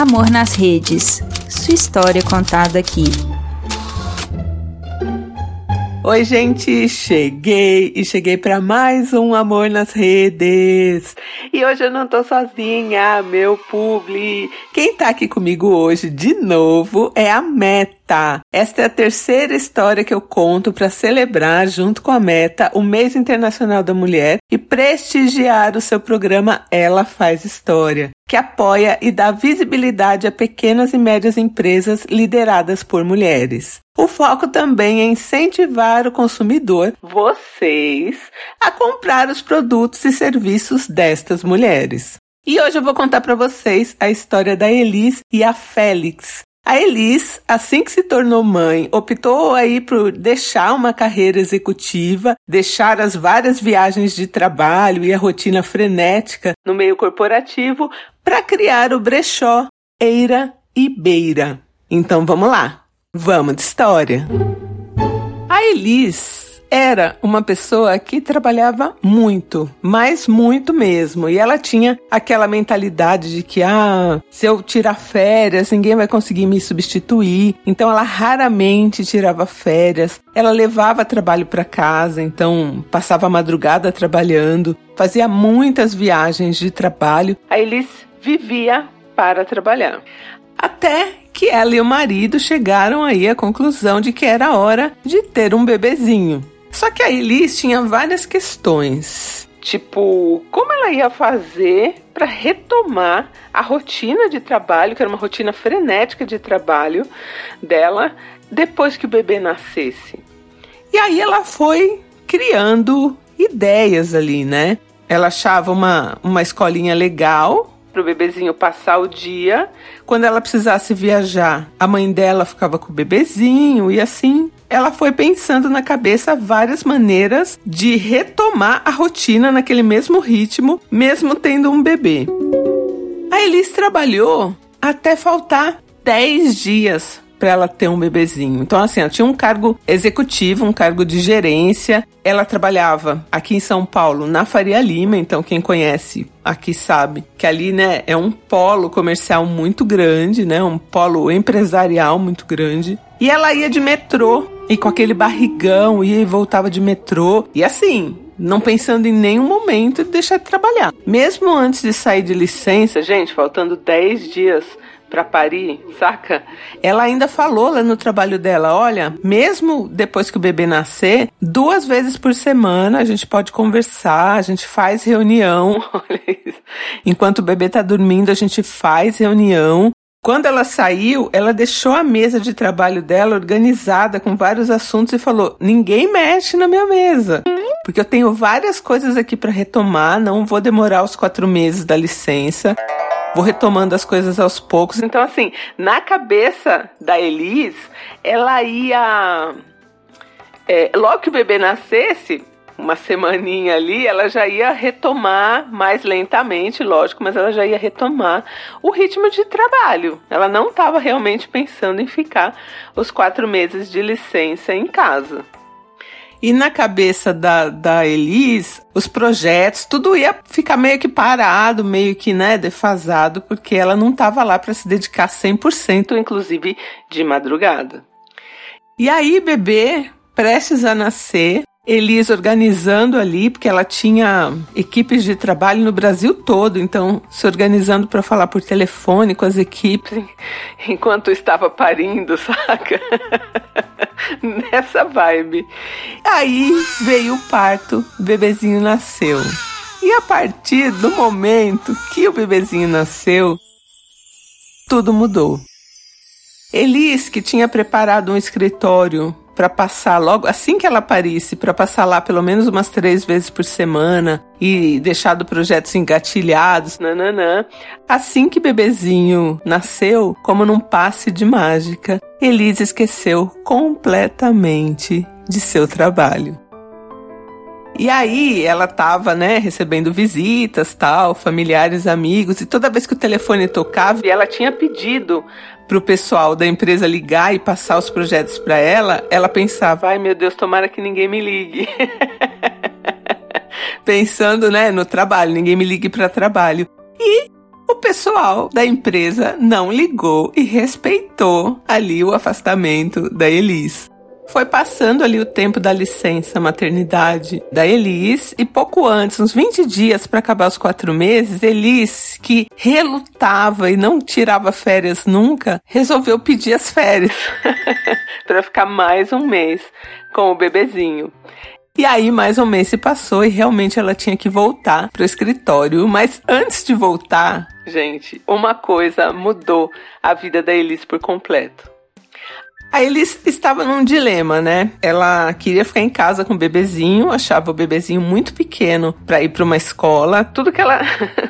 Amor nas Redes. Sua história contada aqui. Oi, gente, cheguei e cheguei para mais um Amor nas Redes. E hoje eu não tô sozinha, meu publi. Quem tá aqui comigo hoje de novo é a Meta. Esta é a terceira história que eu conto para celebrar junto com a Meta o Mês Internacional da Mulher e prestigiar o seu programa Ela Faz História que apoia e dá visibilidade a pequenas e médias empresas lideradas por mulheres. O foco também é incentivar o consumidor, vocês, a comprar os produtos e serviços destas mulheres. E hoje eu vou contar para vocês a história da Elis e a Félix, a Elis, assim que se tornou mãe, optou aí por deixar uma carreira executiva, deixar as várias viagens de trabalho e a rotina frenética no meio corporativo para criar o brechó Eira e Beira. Então vamos lá, vamos de história. A Elis era uma pessoa que trabalhava muito, mas muito mesmo. E ela tinha aquela mentalidade de que, ah, se eu tirar férias, ninguém vai conseguir me substituir. Então ela raramente tirava férias. Ela levava trabalho para casa, então passava a madrugada trabalhando, fazia muitas viagens de trabalho. A Elis vivia para trabalhar. Até que ela e o marido chegaram aí à conclusão de que era hora de ter um bebezinho. Só que a Elis tinha várias questões. Tipo, como ela ia fazer para retomar a rotina de trabalho, que era uma rotina frenética de trabalho dela, depois que o bebê nascesse. E aí ela foi criando ideias ali, né? Ela achava uma, uma escolinha legal para o bebezinho passar o dia. Quando ela precisasse viajar, a mãe dela ficava com o bebezinho e assim ela foi pensando na cabeça várias maneiras de retomar a rotina naquele mesmo ritmo, mesmo tendo um bebê. A Elis trabalhou até faltar 10 dias para ela ter um bebezinho. Então, assim, ela tinha um cargo executivo, um cargo de gerência. Ela trabalhava aqui em São Paulo, na Faria Lima. Então, quem conhece aqui sabe que ali, né, é um polo comercial muito grande, né, um polo empresarial muito grande. E ela ia de metrô e com aquele barrigão ia e voltava de metrô. E assim, não pensando em nenhum momento de deixar de trabalhar. Mesmo antes de sair de licença, gente, faltando 10 dias para parir, saca? Ela ainda falou lá no trabalho dela, olha, mesmo depois que o bebê nascer, duas vezes por semana a gente pode conversar, a gente faz reunião, olha isso. Enquanto o bebê tá dormindo, a gente faz reunião. Quando ela saiu, ela deixou a mesa de trabalho dela organizada com vários assuntos e falou: "Ninguém mexe na minha mesa, porque eu tenho várias coisas aqui para retomar, não vou demorar os quatro meses da licença." Vou retomando as coisas aos poucos. Então, assim, na cabeça da Elis, ela ia. É, logo que o bebê nascesse, uma semaninha ali, ela já ia retomar mais lentamente, lógico, mas ela já ia retomar o ritmo de trabalho. Ela não estava realmente pensando em ficar os quatro meses de licença em casa. E na cabeça da, da Elis, os projetos, tudo ia ficar meio que parado, meio que, né, defasado, porque ela não estava lá para se dedicar 100%, inclusive de madrugada. E aí, bebê, prestes a nascer, Elis organizando ali, porque ela tinha equipes de trabalho no Brasil todo, então se organizando para falar por telefone com as equipes enquanto estava parindo, saca? Nessa vibe. Aí veio o parto, o bebezinho nasceu. E a partir do momento que o bebezinho nasceu, tudo mudou. Elis, que tinha preparado um escritório para passar logo assim que ela parisse, para passar lá pelo menos umas três vezes por semana e deixado projetos engatilhados, nananã. Assim que bebezinho nasceu, como num passe de mágica, Elise esqueceu completamente de seu trabalho. E aí ela tava, né, recebendo visitas, tal, familiares, amigos, e toda vez que o telefone tocava, ela tinha pedido pro pessoal da empresa ligar e passar os projetos para ela, ela pensava: "Ai, meu Deus, tomara que ninguém me ligue". Pensando, né, no trabalho, ninguém me ligue para trabalho. E o pessoal da empresa não ligou e respeitou ali o afastamento da Elis. Foi passando ali o tempo da licença maternidade da Elis e pouco antes, uns 20 dias para acabar os quatro meses, Elis, que relutava e não tirava férias nunca, resolveu pedir as férias para ficar mais um mês com o bebezinho. E aí, mais um mês se passou e realmente ela tinha que voltar pro escritório. Mas antes de voltar, gente, uma coisa mudou a vida da Elis por completo. A Elis estava num dilema, né? Ela queria ficar em casa com o bebezinho, achava o bebezinho muito pequeno para ir para uma escola, tudo que ela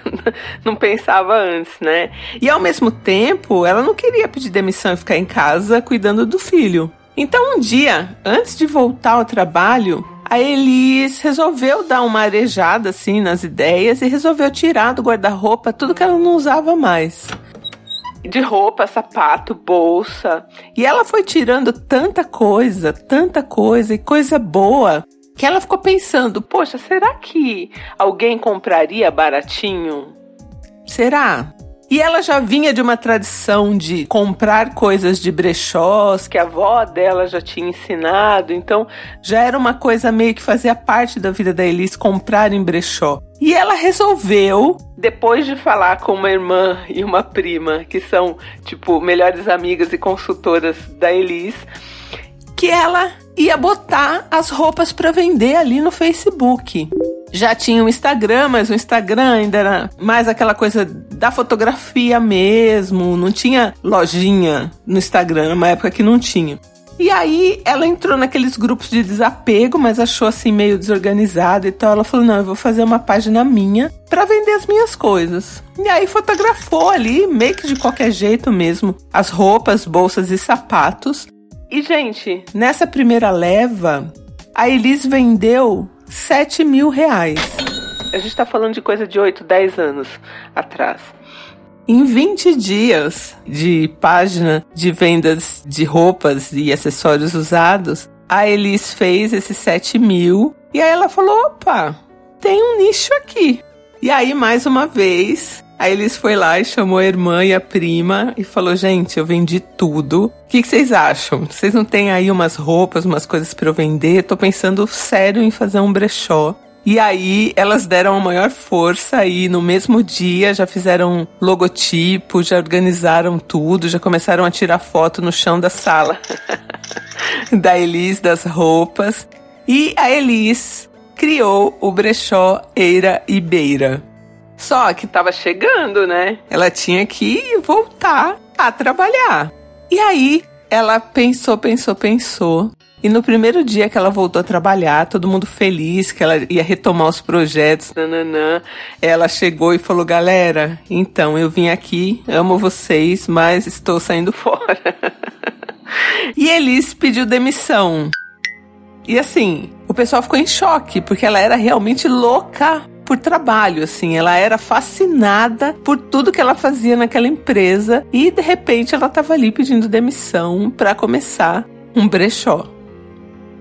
não pensava antes, né? E ao mesmo tempo, ela não queria pedir demissão e ficar em casa cuidando do filho. Então, um dia, antes de voltar ao trabalho, a Elis resolveu dar uma arejada assim nas ideias e resolveu tirar do guarda-roupa tudo que ela não usava mais. De roupa, sapato, bolsa. E ela foi tirando tanta coisa, tanta coisa e coisa boa, que ela ficou pensando: poxa, será que alguém compraria baratinho? Será? E ela já vinha de uma tradição de comprar coisas de brechós que a avó dela já tinha ensinado, então já era uma coisa meio que fazia parte da vida da Elis comprar em brechó. E ela resolveu, depois de falar com uma irmã e uma prima, que são, tipo, melhores amigas e consultoras da Elis, que ela ia botar as roupas para vender ali no Facebook já tinha o Instagram, mas o Instagram ainda era mais aquela coisa da fotografia mesmo, não tinha lojinha no Instagram, numa época que não tinha. E aí ela entrou naqueles grupos de desapego, mas achou assim meio desorganizado e. Ela falou: "Não, eu vou fazer uma página minha para vender as minhas coisas". E aí fotografou ali, meio que de qualquer jeito mesmo, as roupas, bolsas e sapatos. E gente, nessa primeira leva, a Elis vendeu 7 mil reais. A gente está falando de coisa de 8, 10 anos atrás. Em 20 dias de página de vendas de roupas e acessórios usados, a Elis fez esses 7 mil e aí ela falou: opa, tem um nicho aqui. E aí, mais uma vez, Aí eles foi lá e chamou a irmã e a prima e falou: Gente, eu vendi tudo. O que, que vocês acham? Vocês não têm aí umas roupas, umas coisas para eu vender? Tô pensando sério em fazer um brechó. E aí elas deram a maior força e no mesmo dia já fizeram logotipo, já organizaram tudo, já começaram a tirar foto no chão da sala da Elis das roupas. E a Elis criou o brechó Eira e Beira. Só que tava chegando, né? Ela tinha que voltar a trabalhar. E aí ela pensou, pensou, pensou. E no primeiro dia que ela voltou a trabalhar, todo mundo feliz que ela ia retomar os projetos, nananã, ela chegou e falou: Galera, então eu vim aqui, amo vocês, mas estou saindo fora. e Elis pediu demissão. E assim, o pessoal ficou em choque, porque ela era realmente louca por trabalho, assim. Ela era fascinada por tudo que ela fazia naquela empresa e de repente ela estava ali pedindo demissão para começar um brechó.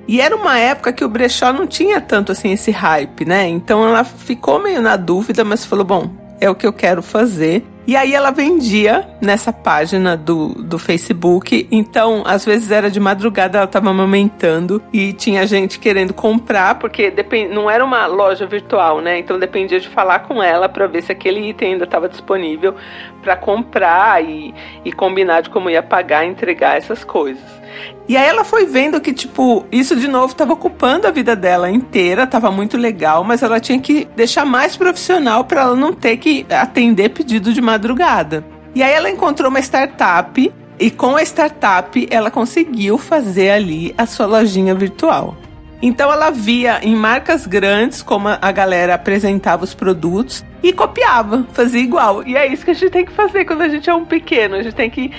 E era uma época que o brechó não tinha tanto assim esse hype, né? Então ela ficou meio na dúvida, mas falou: bom, é o que eu quero fazer. E aí ela vendia nessa página do, do Facebook. Então, às vezes era de madrugada, ela estava amamentando e tinha gente querendo comprar, porque depend... não era uma loja virtual, né? Então dependia de falar com ela para ver se aquele item ainda estava disponível para comprar e, e combinar de como ia pagar, entregar essas coisas. E aí ela foi vendo que, tipo, isso de novo estava ocupando a vida dela inteira, estava muito legal, mas ela tinha que deixar mais profissional para ela não ter que atender pedido de madrugada. E aí ela encontrou uma startup e com a startup ela conseguiu fazer ali a sua lojinha virtual. Então ela via em marcas grandes como a galera apresentava os produtos e copiava, fazia igual. E é isso que a gente tem que fazer quando a gente é um pequeno. A gente tem que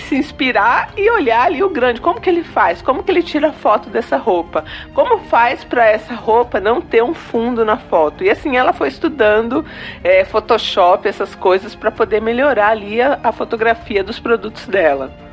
se inspirar e olhar ali o grande. Como que ele faz? Como que ele tira foto dessa roupa? Como faz para essa roupa não ter um fundo na foto? E assim ela foi estudando é, Photoshop, essas coisas, para poder melhorar ali a, a fotografia dos produtos dela.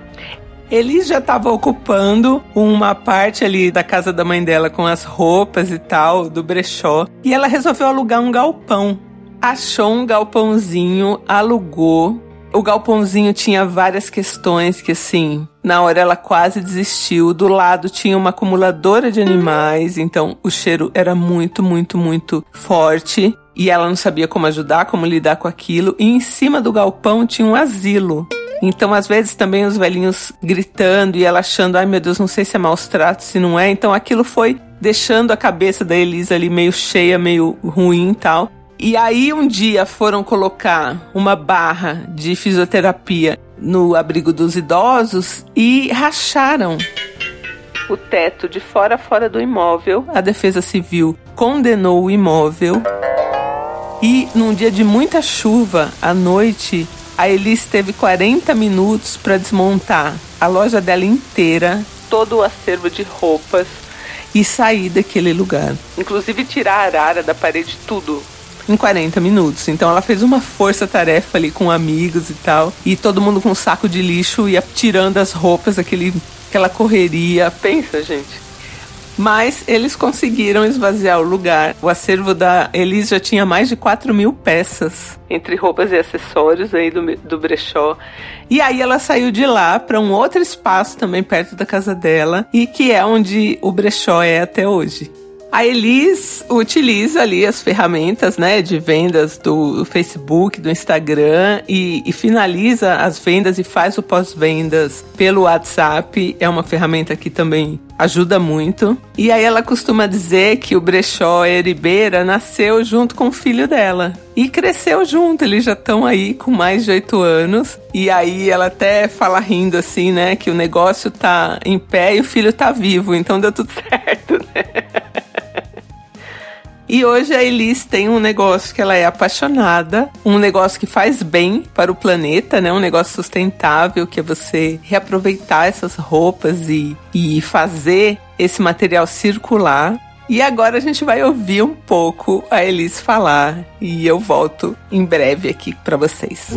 Elis já estava ocupando uma parte ali da casa da mãe dela com as roupas e tal, do brechó, e ela resolveu alugar um galpão achou um galpãozinho, alugou. O galpãozinho tinha várias questões que, assim, na hora ela quase desistiu. Do lado tinha uma acumuladora de animais, então o cheiro era muito, muito, muito forte. E ela não sabia como ajudar, como lidar com aquilo. E em cima do galpão tinha um asilo. Então, às vezes, também os velhinhos gritando e ela achando, ai meu Deus, não sei se é maus tratos, se não é. Então, aquilo foi deixando a cabeça da Elisa ali meio cheia, meio ruim e tal. E aí, um dia foram colocar uma barra de fisioterapia no abrigo dos idosos e racharam o teto de fora a fora do imóvel. A Defesa Civil condenou o imóvel. E num dia de muita chuva, à noite, a Elis teve 40 minutos para desmontar a loja dela inteira, todo o acervo de roupas e sair daquele lugar. Inclusive tirar a arara da parede, tudo. Em 40 minutos. Então ela fez uma força-tarefa ali com amigos e tal. E todo mundo com um saco de lixo ia tirando as roupas, aquele, aquela correria. Pensa, gente. Mas eles conseguiram esvaziar o lugar. O acervo da Elis já tinha mais de 4 mil peças, entre roupas e acessórios aí do, do brechó. E aí ela saiu de lá para um outro espaço também perto da casa dela, e que é onde o brechó é até hoje. A Elis utiliza ali as ferramentas né, de vendas do Facebook, do Instagram e, e finaliza as vendas e faz o pós-vendas pelo WhatsApp. É uma ferramenta que também ajuda muito. E aí ela costuma dizer que o brechó Eribeira nasceu junto com o filho dela. E cresceu junto, eles já estão aí com mais de oito anos. E aí ela até fala rindo assim, né? Que o negócio tá em pé e o filho tá vivo, então deu tudo certo, né? E hoje a Elis tem um negócio que ela é apaixonada, um negócio que faz bem para o planeta, né? Um negócio sustentável, que é você reaproveitar essas roupas e, e fazer esse material circular. E agora a gente vai ouvir um pouco a Elis falar e eu volto em breve aqui para vocês.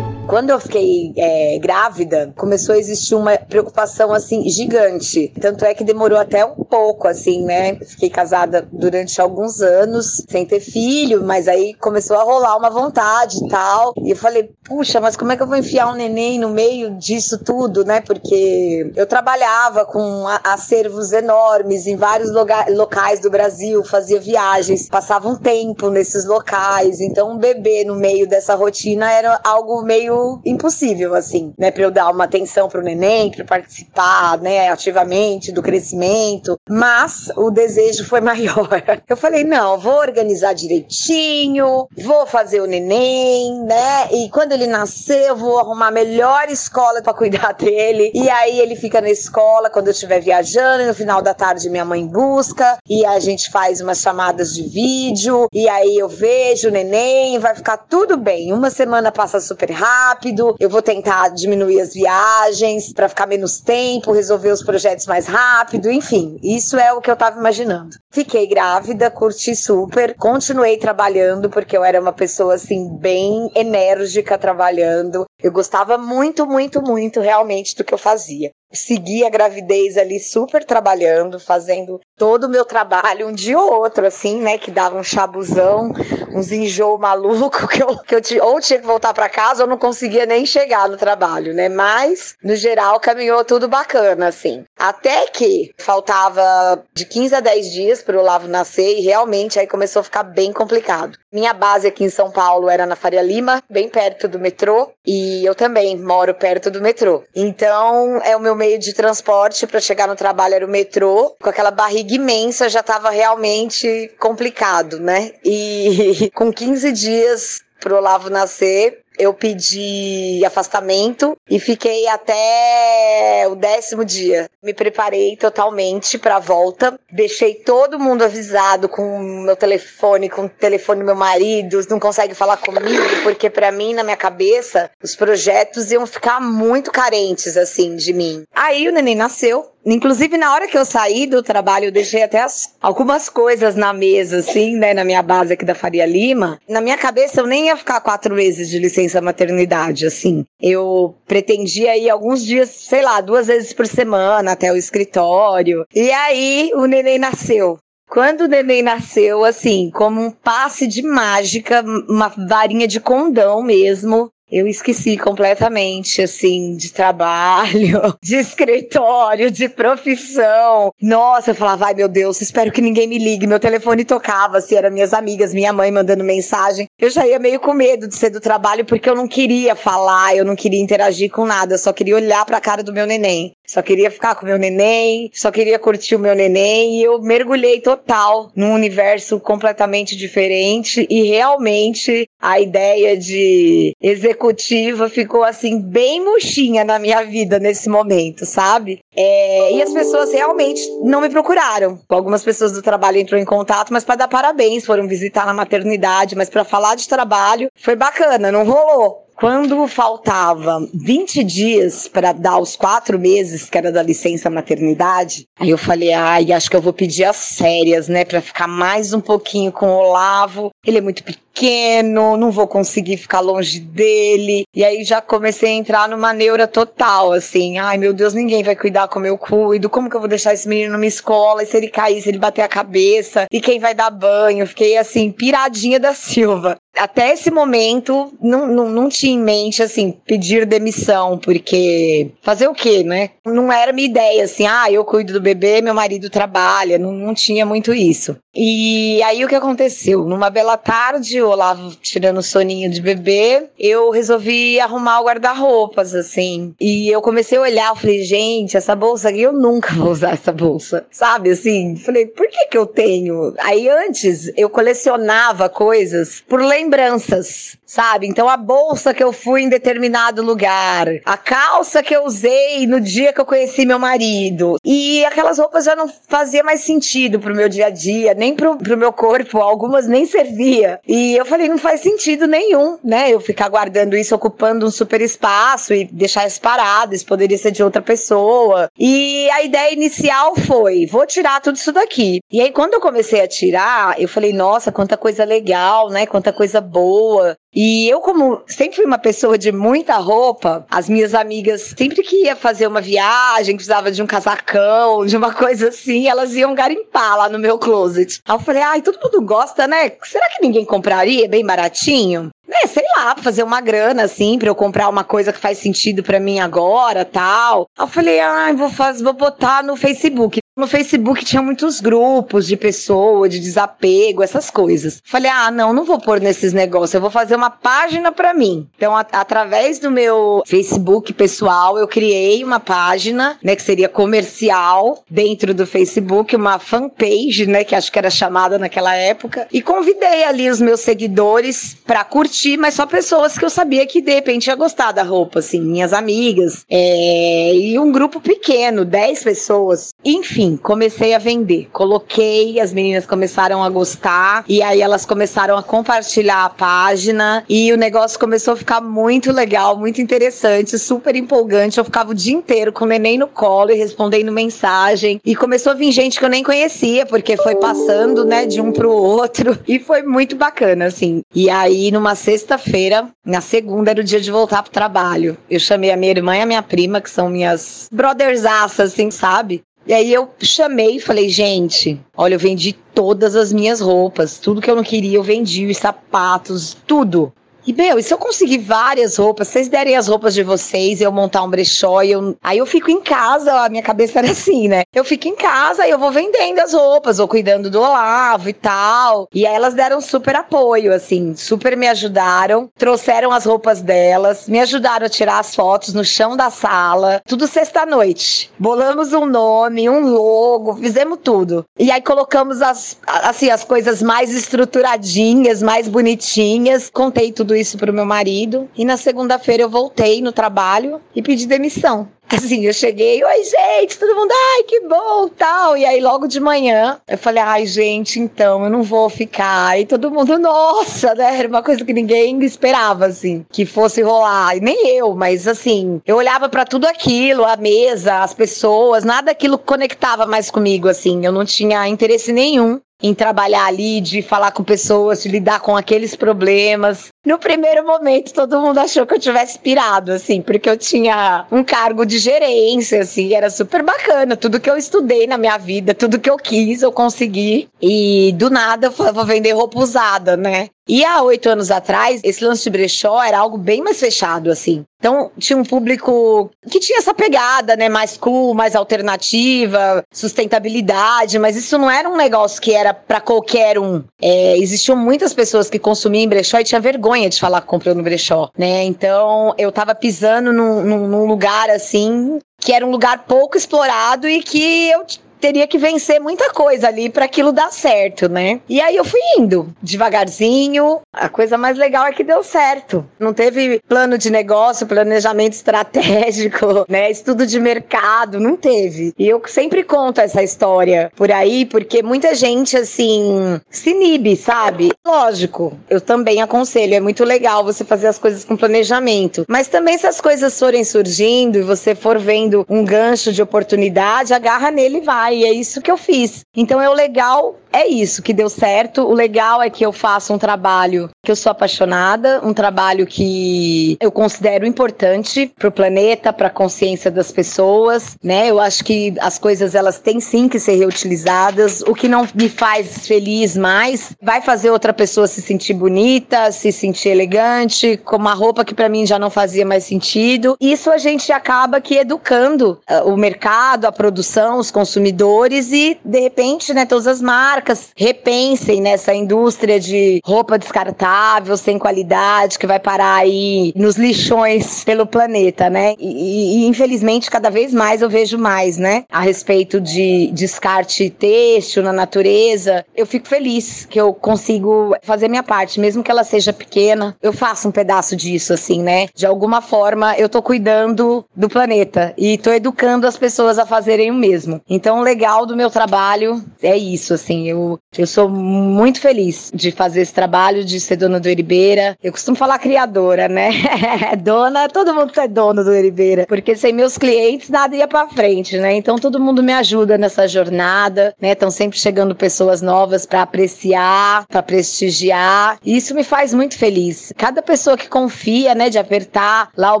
Quando eu fiquei é, grávida, começou a existir uma preocupação assim gigante. Tanto é que demorou até um pouco, assim, né? Fiquei casada durante alguns anos, sem ter filho, mas aí começou a rolar uma vontade e tal. E eu falei, puxa, mas como é que eu vou enfiar um neném no meio disso tudo, né? Porque eu trabalhava com acervos enormes em vários locais do Brasil, fazia viagens, passava um tempo nesses locais. Então, um bebê no meio dessa rotina era algo meio impossível, assim, né? Pra eu dar uma atenção pro neném, pra participar, né, ativamente do crescimento. Mas o desejo foi maior. Eu falei, não, vou organizar direitinho, vou fazer o neném, né? E quando ele nascer, eu vou arrumar a melhor escola para cuidar dele. E aí ele fica na escola quando eu estiver viajando, e no final da tarde minha mãe busca, e a gente faz umas chamadas de vídeo, e aí eu vejo o neném, vai ficar tudo bem. Uma semana passa super rápido rápido, eu vou tentar diminuir as viagens para ficar menos tempo, resolver os projetos mais rápido, enfim, isso é o que eu tava imaginando. Fiquei grávida, curti super, continuei trabalhando porque eu era uma pessoa assim bem enérgica trabalhando. Eu gostava muito, muito, muito realmente do que eu fazia segui a gravidez ali super trabalhando, fazendo todo o meu trabalho, um dia ou outro, assim, né? Que dava um chabuzão, uns enjoo maluco, que eu, que eu ou tinha que voltar para casa ou não conseguia nem chegar no trabalho, né? Mas, no geral, caminhou tudo bacana, assim. Até que faltava de 15 a 10 dias para o Lavo nascer e realmente aí começou a ficar bem complicado. Minha base aqui em São Paulo era na Faria Lima, bem perto do metrô, e eu também moro perto do metrô. Então, é o meu meio de transporte para chegar no trabalho era o metrô, com aquela barriga imensa já estava realmente complicado, né? E com 15 dias pro Olavo nascer, eu pedi afastamento e fiquei até o décimo dia. Me preparei totalmente para a volta, deixei todo mundo avisado com meu telefone, com o telefone do meu marido, não consegue falar comigo, porque para mim, na minha cabeça, os projetos iam ficar muito carentes, assim, de mim. Aí o neném nasceu, Inclusive, na hora que eu saí do trabalho, eu deixei até as, algumas coisas na mesa, assim, né, na minha base aqui da Faria Lima. Na minha cabeça, eu nem ia ficar quatro meses de licença maternidade, assim. Eu pretendia ir alguns dias, sei lá, duas vezes por semana até o escritório. E aí, o neném nasceu. Quando o neném nasceu, assim, como um passe de mágica, uma varinha de condão mesmo, eu esqueci completamente, assim, de trabalho, de escritório, de profissão. Nossa, eu falava, ai meu Deus, espero que ninguém me ligue. Meu telefone tocava, se assim, eram minhas amigas, minha mãe mandando mensagem. Eu já ia meio com medo de ser do trabalho, porque eu não queria falar, eu não queria interagir com nada, eu só queria olhar pra cara do meu neném. Só queria ficar com meu neném, só queria curtir o meu neném, e eu mergulhei total num universo completamente diferente, e realmente a ideia de executiva ficou assim bem murchinha na minha vida nesse momento, sabe? É, e as pessoas realmente não me procuraram. Algumas pessoas do trabalho entrou em contato, mas para dar parabéns, foram visitar na maternidade, mas para falar de trabalho foi bacana, não rolou. Quando faltava 20 dias para dar os quatro meses, que era da licença maternidade, aí eu falei, ai, acho que eu vou pedir as férias, né, para ficar mais um pouquinho com o Olavo. Ele é muito pequeno, não vou conseguir ficar longe dele. E aí já comecei a entrar numa neura total, assim, ai meu Deus, ninguém vai cuidar como eu cuido, como que eu vou deixar esse menino numa escola, e se ele cair, se ele bater a cabeça, e quem vai dar banho? Fiquei assim, piradinha da Silva até esse momento não, não, não tinha em mente assim pedir demissão porque fazer o quê né? Não era minha ideia assim ah eu cuido do bebê meu marido trabalha não, não tinha muito isso. E aí o que aconteceu? Numa bela tarde o Olavo tirando soninho de bebê eu resolvi arrumar o guarda-roupas assim. E eu comecei a olhar eu falei gente essa bolsa aqui eu nunca vou usar essa bolsa sabe assim? Falei por que que eu tenho? Aí antes eu colecionava coisas por lembrar lembranças, sabe? Então a bolsa que eu fui em determinado lugar, a calça que eu usei no dia que eu conheci meu marido. E aquelas roupas já não fazia mais sentido pro meu dia a dia, nem pro, pro meu corpo, algumas nem servia. E eu falei, não faz sentido nenhum, né? Eu ficar guardando isso, ocupando um super espaço e deixar isso parado, isso poderia ser de outra pessoa. E a ideia inicial foi, vou tirar tudo isso daqui. E aí quando eu comecei a tirar, eu falei, nossa, quanta coisa legal, né? Quanta coisa coisa boa. E eu, como sempre fui uma pessoa de muita roupa, as minhas amigas, sempre que ia fazer uma viagem, precisava de um casacão, de uma coisa assim, elas iam garimpar lá no meu closet. Aí eu falei, ai, todo mundo gosta, né? Será que ninguém compraria bem baratinho? né, sei lá, fazer uma grana assim, pra eu comprar uma coisa que faz sentido para mim agora, tal. Aí eu falei, ai, ah, vou fazer, vou botar no Facebook. No Facebook tinha muitos grupos de pessoa, de desapego, essas coisas. Falei, ah, não, não vou pôr nesses negócios, eu vou fazer uma página para mim. Então, através do meu Facebook pessoal, eu criei uma página, né, que seria comercial, dentro do Facebook, uma fanpage, né, que acho que era chamada naquela época, e convidei ali os meus seguidores para curtir, mas só pessoas que eu sabia que de repente ia gostar da roupa, assim, minhas amigas, é, e um grupo pequeno, 10 pessoas. Enfim, enfim, comecei a vender. Coloquei, as meninas começaram a gostar e aí elas começaram a compartilhar a página e o negócio começou a ficar muito legal, muito interessante, super empolgante. Eu ficava o dia inteiro com o neném no colo e respondendo mensagem e começou a vir gente que eu nem conhecia, porque foi passando, né, de um pro outro e foi muito bacana, assim. E aí, numa sexta-feira, na segunda era o dia de voltar pro trabalho. Eu chamei a minha irmã e a minha prima, que são minhas brothersaças, assim, sabe? E aí eu chamei e falei, gente, olha, eu vendi todas as minhas roupas, tudo que eu não queria eu vendi, os sapatos, tudo. E, meu, e se eu conseguir várias roupas, vocês derem as roupas de vocês, eu montar um brechó, eu... aí eu fico em casa, a minha cabeça era assim, né? Eu fico em casa e eu vou vendendo as roupas, vou cuidando do Olavo e tal. E aí elas deram super apoio, assim, super me ajudaram, trouxeram as roupas delas, me ajudaram a tirar as fotos no chão da sala, tudo sexta-noite. Bolamos um nome, um logo, fizemos tudo. E aí colocamos as, assim, as coisas mais estruturadinhas, mais bonitinhas, contei tudo tudo isso pro meu marido. E na segunda-feira eu voltei no trabalho e pedi demissão. Assim, eu cheguei, oi gente, todo mundo, ai que bom, tal. E aí logo de manhã eu falei, ai gente, então eu não vou ficar. E todo mundo, nossa, né? Era uma coisa que ninguém esperava, assim, que fosse rolar. E nem eu, mas assim, eu olhava para tudo aquilo, a mesa, as pessoas, nada aquilo conectava mais comigo, assim. Eu não tinha interesse nenhum em trabalhar ali, de falar com pessoas, de lidar com aqueles problemas. No primeiro momento, todo mundo achou que eu tivesse pirado, assim, porque eu tinha um cargo de gerência, assim, era super bacana. Tudo que eu estudei na minha vida, tudo que eu quis, eu consegui. E do nada eu vou vender roupa usada, né? E há oito anos atrás, esse lance de brechó era algo bem mais fechado, assim. Então, tinha um público que tinha essa pegada, né? Mais cool, mais alternativa, sustentabilidade, mas isso não era um negócio que era para qualquer um. É, existiam muitas pessoas que consumiam brechó e tinha vergonha de falar que comprou no brechó, né? Então, eu tava pisando num, num, num lugar, assim, que era um lugar pouco explorado e que eu teria que vencer muita coisa ali para aquilo dar certo, né? E aí eu fui indo devagarzinho. A coisa mais legal é que deu certo. Não teve plano de negócio, planejamento estratégico, né? Estudo de mercado, não teve. E eu sempre conto essa história por aí, porque muita gente assim se inibe, sabe? Lógico, eu também aconselho, é muito legal você fazer as coisas com planejamento. Mas também se as coisas forem surgindo e você for vendo um gancho de oportunidade, agarra nele e vai e é isso que eu fiz. Então é o legal é isso que deu certo. O legal é que eu faço um trabalho que eu sou apaixonada, um trabalho que eu considero importante para o planeta, para a consciência das pessoas, né? Eu acho que as coisas elas têm sim que ser reutilizadas. O que não me faz feliz mais vai fazer outra pessoa se sentir bonita, se sentir elegante, com uma roupa que para mim já não fazia mais sentido. Isso a gente acaba que educando uh, o mercado, a produção, os consumidores e de repente, né, todas as marcas repensem nessa indústria de roupa descartável, sem qualidade, que vai parar aí nos lixões pelo planeta, né? E, e infelizmente, cada vez mais eu vejo mais, né? A respeito de descarte têxtil na natureza. Eu fico feliz que eu consigo fazer minha parte, mesmo que ela seja pequena. Eu faço um pedaço disso, assim, né? De alguma forma, eu tô cuidando do planeta e tô educando as pessoas a fazerem o mesmo. Então, legal do meu trabalho é isso, assim. Eu, eu sou muito feliz de fazer esse trabalho, de ser dona do Eribeira. Eu costumo falar criadora, né? dona, todo mundo é dono do Eribeira, porque sem meus clientes nada ia para frente, né? Então todo mundo me ajuda nessa jornada, né? Estão sempre chegando pessoas novas para apreciar, para prestigiar. E isso me faz muito feliz. Cada pessoa que confia, né, de apertar lá o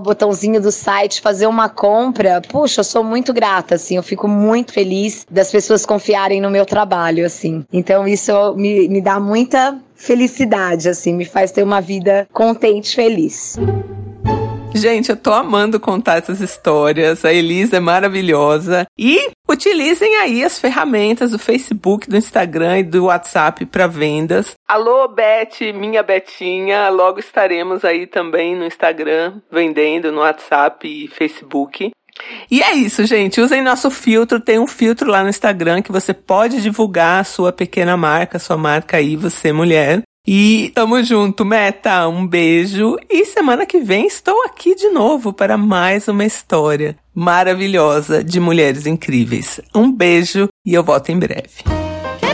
botãozinho do site, fazer uma compra, puxa, eu sou muito grata, assim. Eu fico muito feliz das pessoas confiarem no meu trabalho, assim. Então isso me, me dá muita felicidade, assim, me faz ter uma vida contente, feliz. Gente, eu tô amando contar essas histórias. A Elisa é maravilhosa. E utilizem aí as ferramentas do Facebook, do Instagram e do WhatsApp para vendas. Alô, Beth, minha Betinha. Logo estaremos aí também no Instagram vendendo, no WhatsApp e Facebook. E é isso, gente. Usem nosso filtro. Tem um filtro lá no Instagram que você pode divulgar a sua pequena marca, sua marca aí, você mulher. E tamo junto, Meta. Um beijo. E semana que vem estou aqui de novo para mais uma história maravilhosa de mulheres incríveis. Um beijo e eu volto em breve.